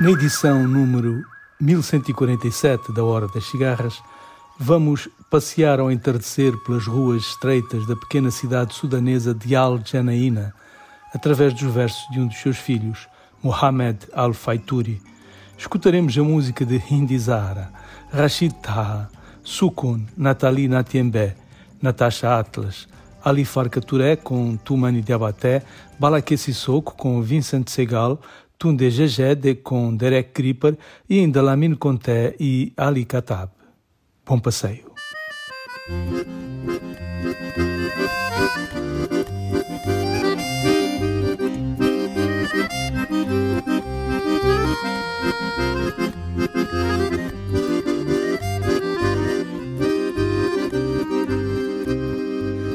Na edição número 1147 da Hora das Cigarras, vamos passear ao entardecer pelas ruas estreitas da pequena cidade sudanesa de Al-Janaína, através dos versos de um dos seus filhos, Mohamed Al-Faituri. Escutaremos a música de Hindi Zahra, Rashid Taha, Sukun, Nathalie Natiembe, Natasha Atlas, Ali Farka Touré com Tumani Diabaté, Balaké Sissoko com Vincent Segal, Tunde Jejede com Derek Creeper e ainda Lamine Conté e Ali Katab. Bom passeio.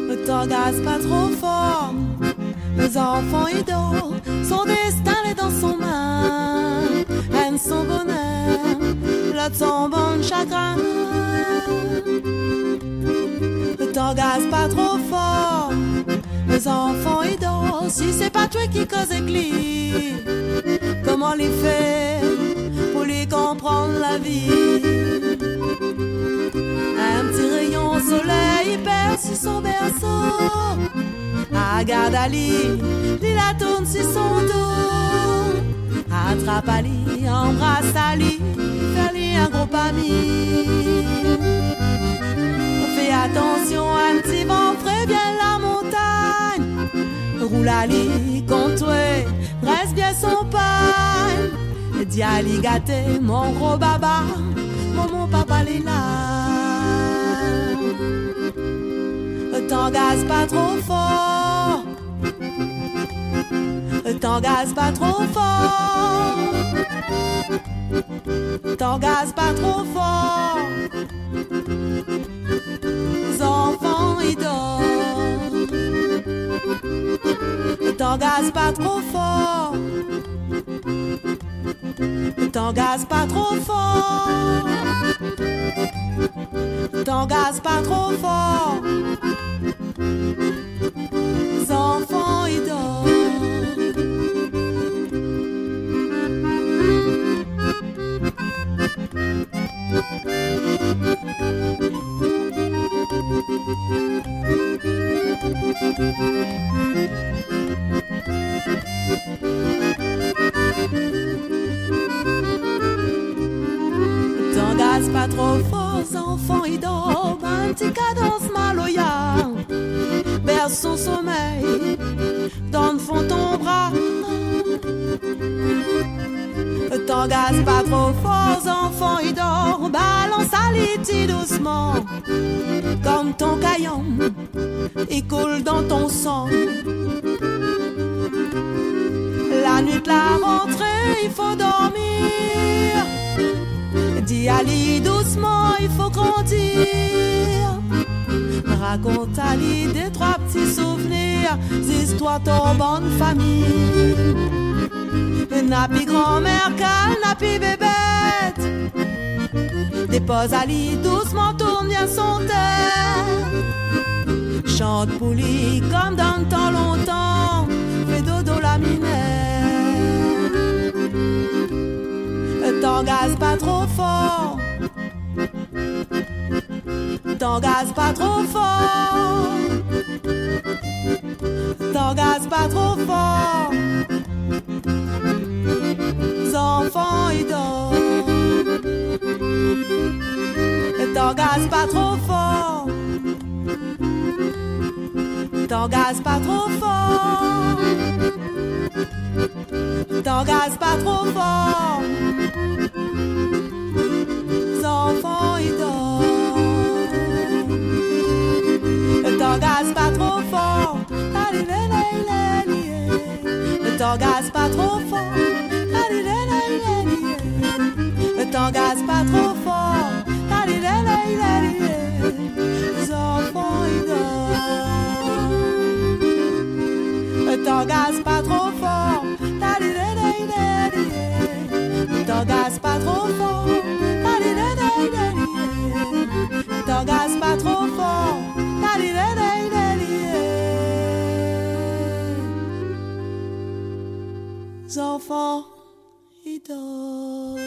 Ne t'engage pas trop fort, les enfants ils dorment, dans son main, aime son bonheur, l'autre son bon chagrin. Ne t'engage pas trop fort, les enfants ils dorment, si c'est pas toi qui cause éclit, comment les faire pour les comprendre la vie? Un petit rayon soleil perce son berceau. Regarde Ali, il la tourne sur son dos. Attrape Ali, embrasse Ali, fais-lui un gros ami. Fais attention, un petit vent bien la montagne. Roule Ali contre reste bien son pain. Dis Ali gâté, mon gros baba, mon papa l'est là. T'engage pas trop fort. T'engage pas trop fort. T'engage pas trop fort. Les enfants ils dorment. T'engage pas trop fort. T'engage pas trop fort. T'engage pas trop fort. Pas trop fort, les enfants ils dorment. Un petit cadence maloya berce son sommeil dans le fond ton bras. T'engage pas trop fort, les enfants ils dorment. Balance à l'iti doucement, comme ton caillon, il coule dans ton sang. La nuit de la rentrée, il faut dormir. Ali doucement, il faut grandir. Raconte Ali des trois petits souvenirs, des histoires ton bonne famille. Napi grand-mère, napi bébête. Dépose Ali doucement, tourne bien son tête. Chante pouli comme dans le temps longtemps, T'engage pas trop fort. T'engage pas trop fort. T'engage pas trop fort. Les enfants ils dorment. T'engage pas trop fort. T'engage pas trop fort. T'engage pas trop fort. Lé. Ne t'engage pas trop fort. Les enfants ils dorment. Ne t'engage pas trop fort. Ne t'engage pas trop fort. Ne t'engage pas trop fort. Les enfants, ils dort.